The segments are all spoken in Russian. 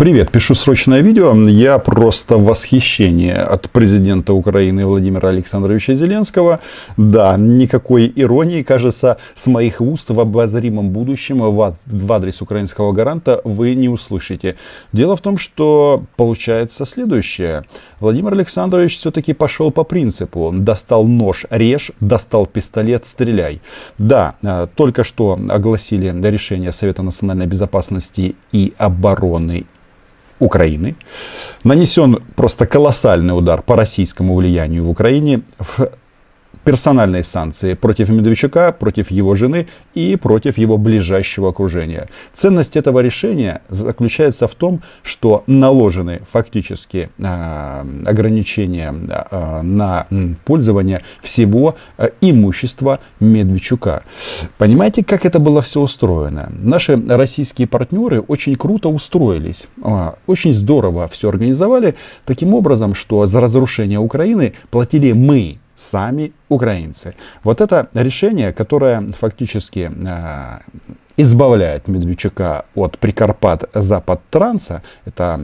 Привет, пишу срочное видео. Я просто в восхищении от президента Украины Владимира Александровича Зеленского. Да, никакой иронии, кажется, с моих уст в обозримом будущем в адрес украинского гаранта вы не услышите. Дело в том, что получается следующее. Владимир Александрович все-таки пошел по принципу. Достал нож, режь, достал пистолет, стреляй. Да, э, только что огласили решение Совета национальной безопасности и обороны Украины. Нанесен просто колоссальный удар по российскому влиянию в Украине в персональные санкции против Медведчука, против его жены и против его ближайшего окружения. Ценность этого решения заключается в том, что наложены фактически э, ограничения э, на пользование всего э, имущества Медведчука. Понимаете, как это было все устроено? Наши российские партнеры очень круто устроились, э, очень здорово все организовали таким образом, что за разрушение Украины платили мы, сами украинцы. Вот это решение, которое фактически э, избавляет Медведчука от Прикарпат-Запад-Транса, это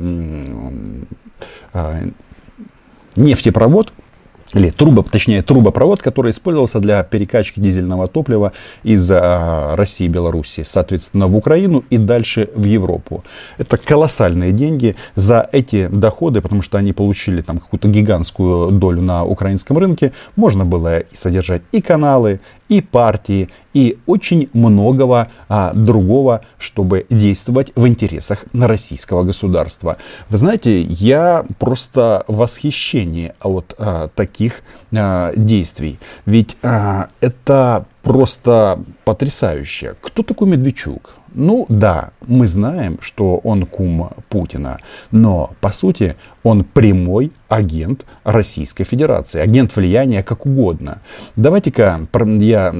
э, нефтепровод, или труба, точнее трубопровод, который использовался для перекачки дизельного топлива из а, России и Беларуси, соответственно, в Украину и дальше в Европу. Это колоссальные деньги за эти доходы, потому что они получили там какую-то гигантскую долю на украинском рынке. Можно было содержать и каналы, и партии, и очень многого а, другого, чтобы действовать в интересах российского государства. Вы знаете, я просто в восхищении от а, таких а, действий. Ведь а, это просто потрясающе. Кто такой Медведчук? Ну да, мы знаем, что он кум Путина, но по сути он прямой агент Российской Федерации, агент влияния как угодно. Давайте-ка я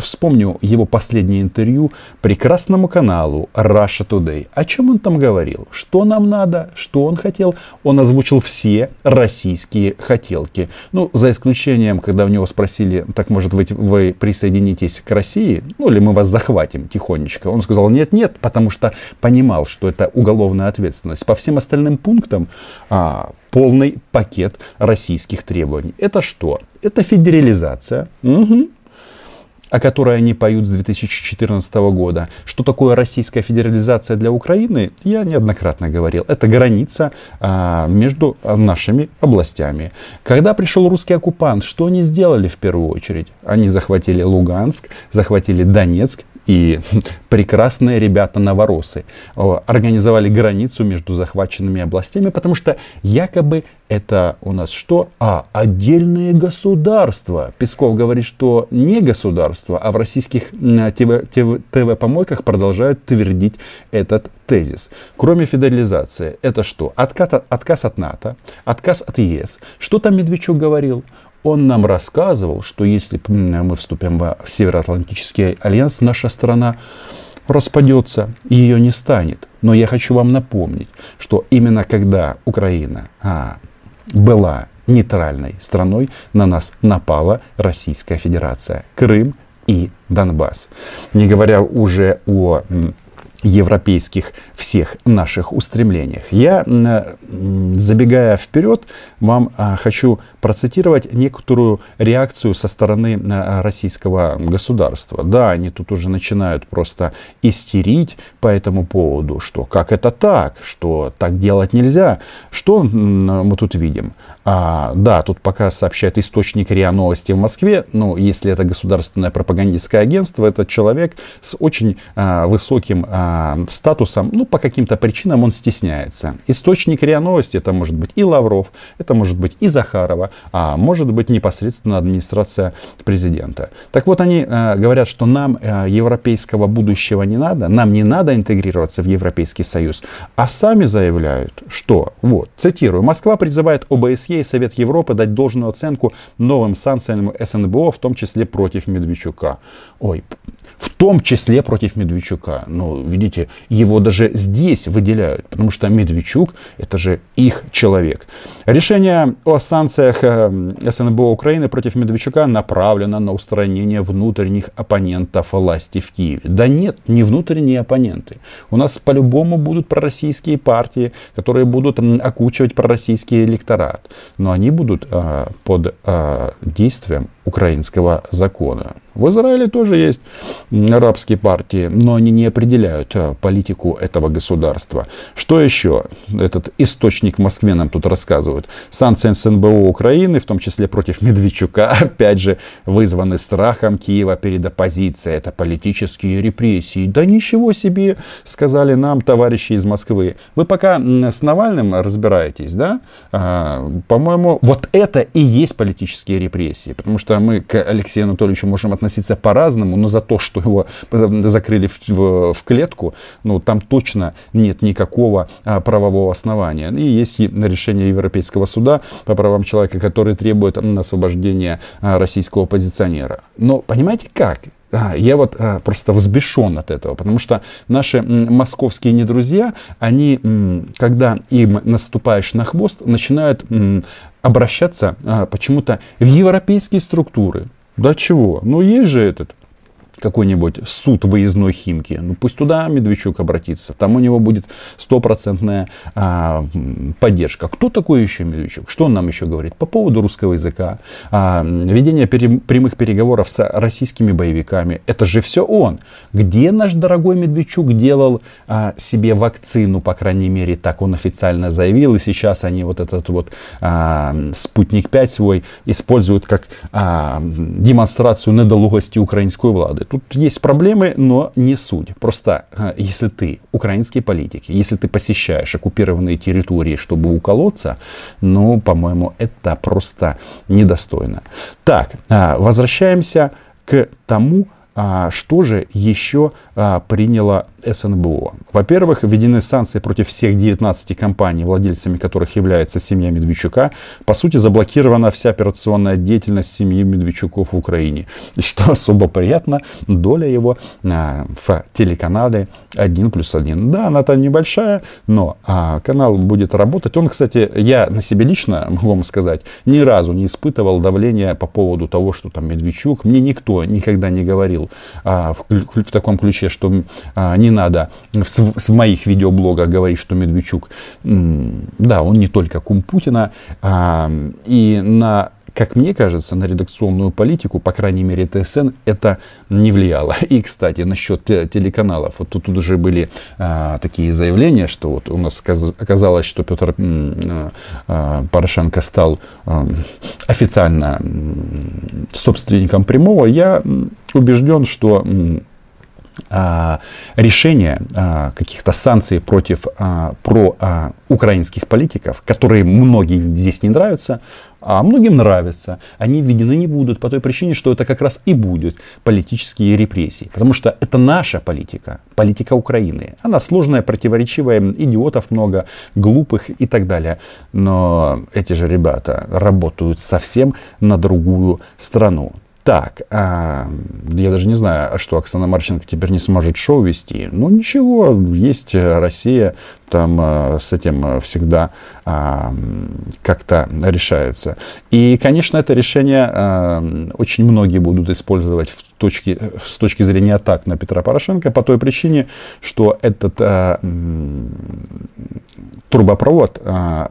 вспомню его последнее интервью прекрасному каналу Russia Today. О чем он там говорил? Что нам надо? Что он хотел? Он озвучил все российские хотелки. Ну, за исключением, когда у него спросили, так может быть вы присоединитесь к России? Ну, или мы вас захватим тихонечко. Он сказал, нет, нет, потому что понимал, что это уголовная ответственность. По всем остальным пунктам а, полный пакет российских требований. Это что? Это федерализация. Угу о которой они поют с 2014 года. Что такое российская федерализация для Украины, я неоднократно говорил. Это граница а, между нашими областями. Когда пришел русский оккупант, что они сделали в первую очередь? Они захватили Луганск, захватили Донецк и прекрасные ребята новоросы организовали границу между захваченными областями, потому что якобы это у нас что? А, отдельные государства. Песков говорит, что не государство, а в российских ТВ-помойках продолжают твердить этот тезис. Кроме федерализации, это что? Отказ, отказ от НАТО, отказ от ЕС. Что там Медведчук говорил? Он нам рассказывал, что если мы вступим в Североатлантический альянс, наша страна распадется, и ее не станет. Но я хочу вам напомнить, что именно когда Украина а, была нейтральной страной, на нас напала Российская Федерация. Крым и Донбасс. Не говоря уже о европейских всех наших устремлениях. Я, забегая вперед, вам а, хочу процитировать некоторую реакцию со стороны а, российского государства. Да, они тут уже начинают просто истерить по этому поводу, что как это так, что так делать нельзя. Что мы тут видим? А, да, тут пока сообщает источник РИА Новости в Москве, ну, если это государственное пропагандистское агентство, этот человек с очень а, высоким а, статусом, ну, по каким-то причинам он стесняется. Источник РИА Новости, это может быть и Лавров, это может быть и Захарова, а может быть непосредственно администрация президента. Так вот, они а, говорят, что нам а, европейского будущего не надо, нам не надо интегрироваться в Европейский Союз, а сами заявляют, что, вот, цитирую, Москва призывает ОБСЕ и Совет Европы дать должную оценку новым санкциям СНБО, в том числе против Медведчука. Ой, в том числе против Медведчука. Но, видите, его даже здесь выделяют, потому что Медведчук – это же их человек. Решение о санкциях э, СНБО Украины против Медведчука направлено на устранение внутренних оппонентов власти в Киеве. Да нет, не внутренние оппоненты. У нас по-любому будут пророссийские партии, которые будут окучивать пророссийский электорат. Но они будут э, под э, действием украинского закона. В Израиле тоже есть арабские партии, но они не определяют э, политику этого государства. Что еще? Этот источник в Москве нам тут рассказывают. Санкции СНБО Украины, в том числе против Медведчука, опять же, вызваны страхом Киева перед оппозицией. Это политические репрессии. Да ничего себе, сказали нам товарищи из Москвы. Вы пока с Навальным разбираетесь, да? А, по-моему, вот это и есть политические репрессии. Потому что мы к Алексею Анатольевичу можем относиться по-разному, но за то, что его закрыли в, в, в клетку, ну, там точно нет никакого а, правового основания. И есть решение Европейского суда по правам человека, который требует освобождения а, российского оппозиционера. Но понимаете как? А, я вот а, просто взбешен от этого, потому что наши московские недрузья, они, когда им наступаешь на хвост, начинают обращаться а, почему-то в европейские структуры. Да чего? Ну есть же этот какой-нибудь суд выездной Химки, ну пусть туда Медведчук обратится, там у него будет стопроцентная а, поддержка. Кто такой еще Медведчук? Что он нам еще говорит по поводу русского языка, а, ведение пере, прямых переговоров с российскими боевиками? Это же все он. Где наш дорогой Медведчук делал а, себе вакцину, по крайней мере, так он официально заявил, и сейчас они вот этот вот а, спутник 5 свой используют как а, демонстрацию недолугости украинской влады. Тут есть проблемы, но не суть. Просто э, если ты украинский политик, если ты посещаешь оккупированные территории, чтобы уколоться, ну, по-моему, это просто недостойно. Так, э, возвращаемся к тому, а что же еще приняло СНБО? Во-первых, введены санкции против всех 19 компаний, владельцами которых является семья Медведчука. По сути, заблокирована вся операционная деятельность семьи Медведчуков в Украине. И что особо приятно, доля его а, в телеканале 1 плюс 1. Да, она там небольшая, но а, канал будет работать. Он, кстати, я на себе лично, могу вам сказать, ни разу не испытывал давления по поводу того, что там Медведчук. Мне никто никогда не говорил, а, в, в таком ключе, что а, не надо в, в моих видеоблогах говорить, что Медведчук, да, он не только кум Путина, а, и на как мне кажется, на редакционную политику, по крайней мере ТСН, это не влияло. И, кстати, насчет телеканалов. Вот тут уже были а, такие заявления, что вот у нас оказалось, что Петр а, Порошенко стал а, официально собственником прямого. Я убежден, что а, решения а, каких-то санкций против а, про украинских политиков, которые многие здесь не нравятся, а многим нравятся, они введены не будут по той причине, что это как раз и будет политические репрессии. Потому что это наша политика, политика Украины. Она сложная, противоречивая, идиотов много, глупых и так далее. Но эти же ребята работают совсем на другую страну. Так, а, я даже не знаю, а что Оксана Марченко теперь не сможет шоу вести. Ну ничего, есть Россия, там а, с этим всегда а, как-то решается. И, конечно, это решение а, очень многие будут использовать в точке, с точки зрения атак на Петра Порошенко по той причине, что этот а, трубопровод а,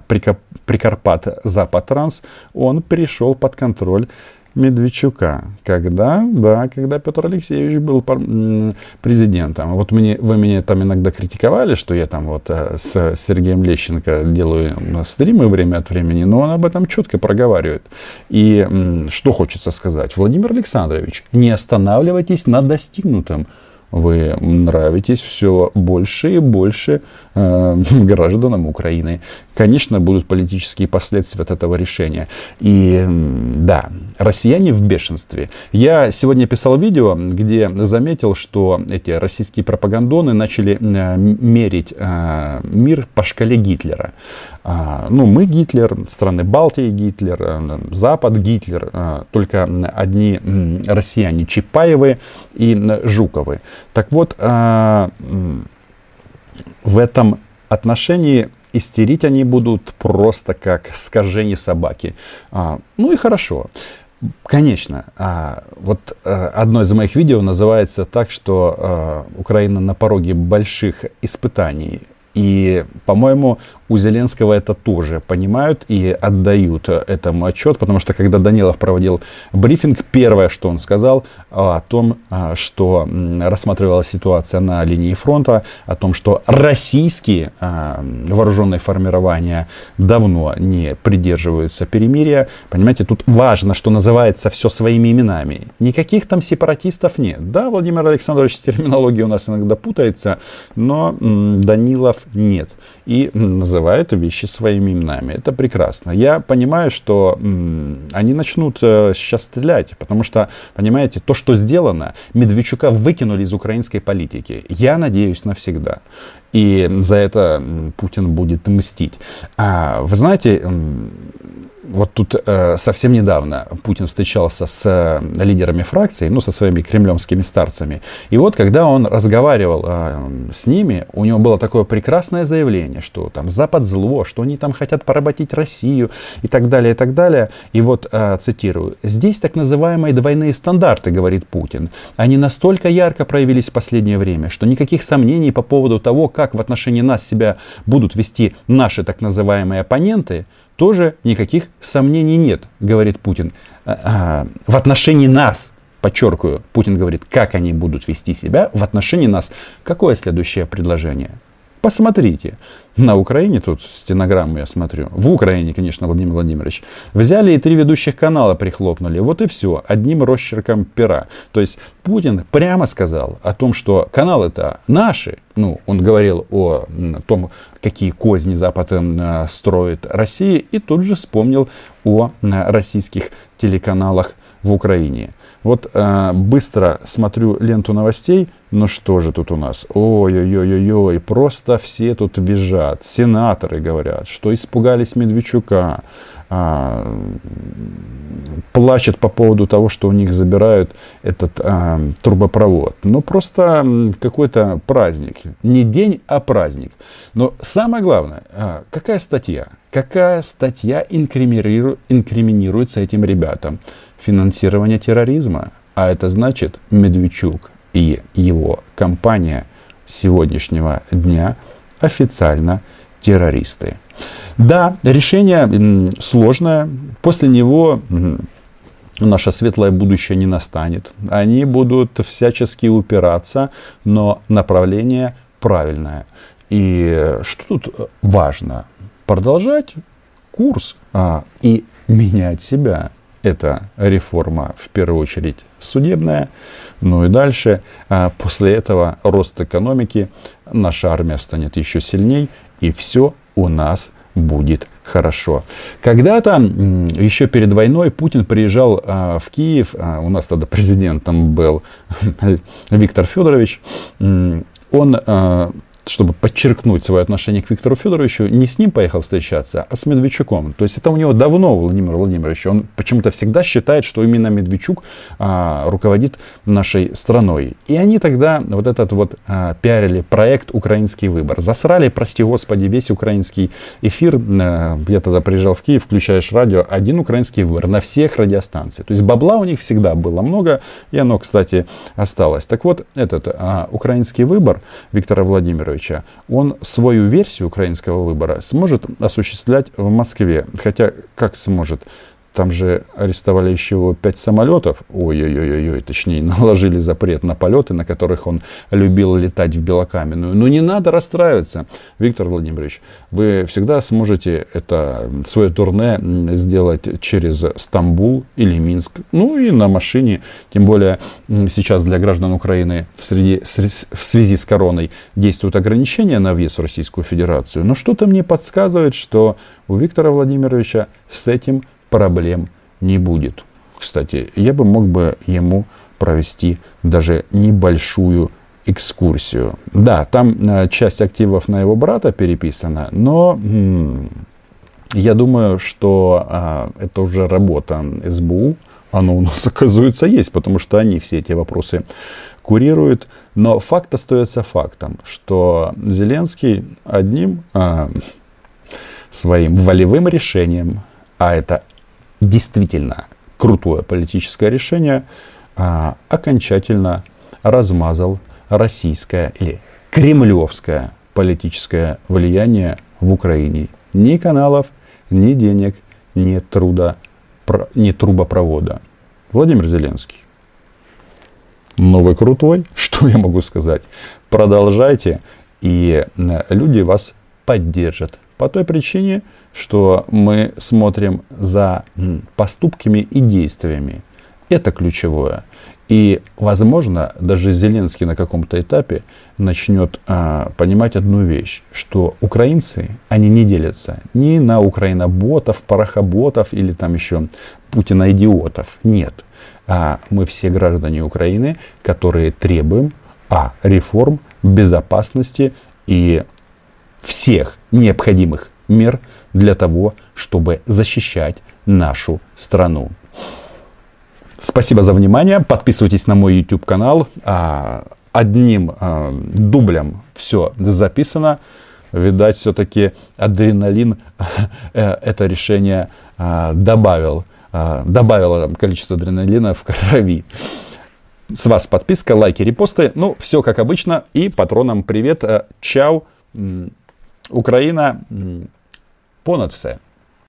Прикарпат-Запад-Транс, он перешел под контроль Медведчука. Когда? Да, когда Петр Алексеевич был президентом. Вот мне, вы меня там иногда критиковали, что я там вот э, с Сергеем Лещенко делаю стримы время от времени, но он об этом четко проговаривает. И что хочется сказать? Владимир Александрович, не останавливайтесь на достигнутом. Вы нравитесь все больше и больше э, гражданам Украины. Конечно, будут политические последствия от этого решения. И да, россияне в бешенстве. Я сегодня писал видео, где заметил, что эти российские пропагандоны начали э, мерить э, мир по шкале Гитлера. А, ну, мы Гитлер, страны Балтии Гитлер, э, Запад Гитлер, только одни россияне Чапаевы и Жуковы. Так вот, в этом отношении истерить они будут просто как скажение собаки. А, ну и хорошо. Конечно, а, вот а, одно из моих видео называется так, что а, Украина на пороге больших испытаний. И, по-моему, у Зеленского это тоже понимают и отдают этому отчет, потому что когда Данилов проводил брифинг, первое, что он сказал о том, а, что рассматривалась ситуация на линии фронта, о том, что российские вооруженные формирования давно не придерживаются перемирия. Понимаете, тут важно, что называется все своими именами. Никаких там сепаратистов нет. Да, Владимир Александрович с терминологией у нас иногда путается, но Данилов нет. И называют вещи своими именами. Это прекрасно. Я понимаю, что они начнут э, сейчас стрелять, потому что, понимаете, то, что сделано, Медведчука выкинули из украинской политики. Я надеюсь навсегда. И за это Путин будет мстить. А, вы знаете, вот тут э, совсем недавно Путин встречался с э, лидерами фракций, ну, со своими кремлевскими старцами. И вот, когда он разговаривал э, с ними, у него было такое прекрасное заявление, что там Запад зло, что они там хотят поработить Россию и так далее, и так далее. И вот, э, цитирую, «Здесь так называемые двойные стандарты, говорит Путин. Они настолько ярко проявились в последнее время, что никаких сомнений по поводу того, как в отношении нас себя будут вести наши так называемые оппоненты, тоже никаких сомнений нет, говорит Путин. А, а, в отношении нас, подчеркиваю, Путин говорит, как они будут вести себя в отношении нас. Какое следующее предложение? Посмотрите. На Украине, тут стенограмму я смотрю, в Украине, конечно, Владимир Владимирович, взяли и три ведущих канала прихлопнули. Вот и все, одним росчерком пера. То есть Путин прямо сказал о том, что каналы это наши. Ну, он говорил о том, какие козни Запад э, строит России, и тут же вспомнил о российских телеканалах в Украине. Вот э, быстро смотрю ленту новостей. Ну что же тут у нас? Ой-ой-ой-ой, просто все тут визжат. Сенаторы говорят, что испугались Медведчука. А, плачет по поводу того, что у них забирают этот а, трубопровод. Ну, просто какой-то праздник. Не день, а праздник. Но самое главное, а, какая статья? Какая статья инкриминирует, инкриминируется этим ребятам? Финансирование терроризма. А это значит, Медведчук и его компания сегодняшнего дня официально террористы. Да, решение сложное. После него наше светлое будущее не настанет. Они будут всячески упираться, но направление правильное. И что тут важно? Продолжать курс а, и менять себя. Это реформа, в первую очередь, судебная. Ну и дальше, а, после этого рост экономики, наша армия станет еще сильней, и все у нас будет хорошо. Когда-то, еще перед войной, Путин приезжал а, в Киев, а, у нас тогда президентом был Виктор Федорович, он чтобы подчеркнуть свое отношение к Виктору Федоровичу, не с ним поехал встречаться, а с Медведчуком. То есть это у него давно Владимир Владимирович. Он почему-то всегда считает, что именно Медведчук а, руководит нашей страной. И они тогда вот этот вот а, пиарили проект «Украинский выбор». Засрали, прости господи, весь украинский эфир. А, я тогда приезжал в Киев, включаешь радио, один украинский выбор на всех радиостанциях. То есть бабла у них всегда было много, и оно, кстати, осталось. Так вот, этот а, украинский выбор Виктора Владимировича Януковича, он свою версию украинского выбора сможет осуществлять в Москве. Хотя, как сможет? Там же арестовали еще пять самолетов. Ой-ой-ой-ой, точнее, наложили запрет на полеты, на которых он любил летать в Белокаменную. Но не надо расстраиваться, Виктор Владимирович. Вы всегда сможете это свое турне сделать через Стамбул или Минск. Ну и на машине. Тем более сейчас для граждан Украины среди, в связи с короной действуют ограничения на въезд в Российскую Федерацию. Но что-то мне подсказывает, что у Виктора Владимировича с этим проблем не будет. Кстати, я бы мог бы ему провести даже небольшую экскурсию. Да, там э, часть активов на его брата переписана, но я думаю, что э, это уже работа СБУ. Оно у нас, оказывается, есть, потому что они все эти вопросы курируют. Но факт остается фактом, что Зеленский одним э, своим волевым решением, а это действительно крутое политическое решение, а, окончательно размазал российское или кремлевское политическое влияние в Украине. Ни каналов, ни денег, ни труда, ни трубопровода. Владимир Зеленский. Новый крутой, что я могу сказать? Продолжайте, и люди вас поддержат. По той причине, что мы смотрим за поступками и действиями. Это ключевое. И, возможно, даже Зеленский на каком-то этапе начнет а, понимать одну вещь, что украинцы, они не делятся ни на украиноботов, парохоботов или там еще путина-идиотов. Нет. А мы все граждане Украины, которые требуем а, реформ, безопасности и всех необходимых мер для того, чтобы защищать нашу страну. Спасибо за внимание. Подписывайтесь на мой YouTube канал. А, одним а, дублем все записано. Видать, все-таки адреналин э, это решение а, добавил. Добавило количество адреналина в крови. С вас подписка, лайки, репосты. Ну, все как обычно. И патронам привет. Э, чао. Україна понад все.